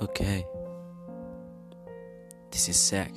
Okay. This is Zach.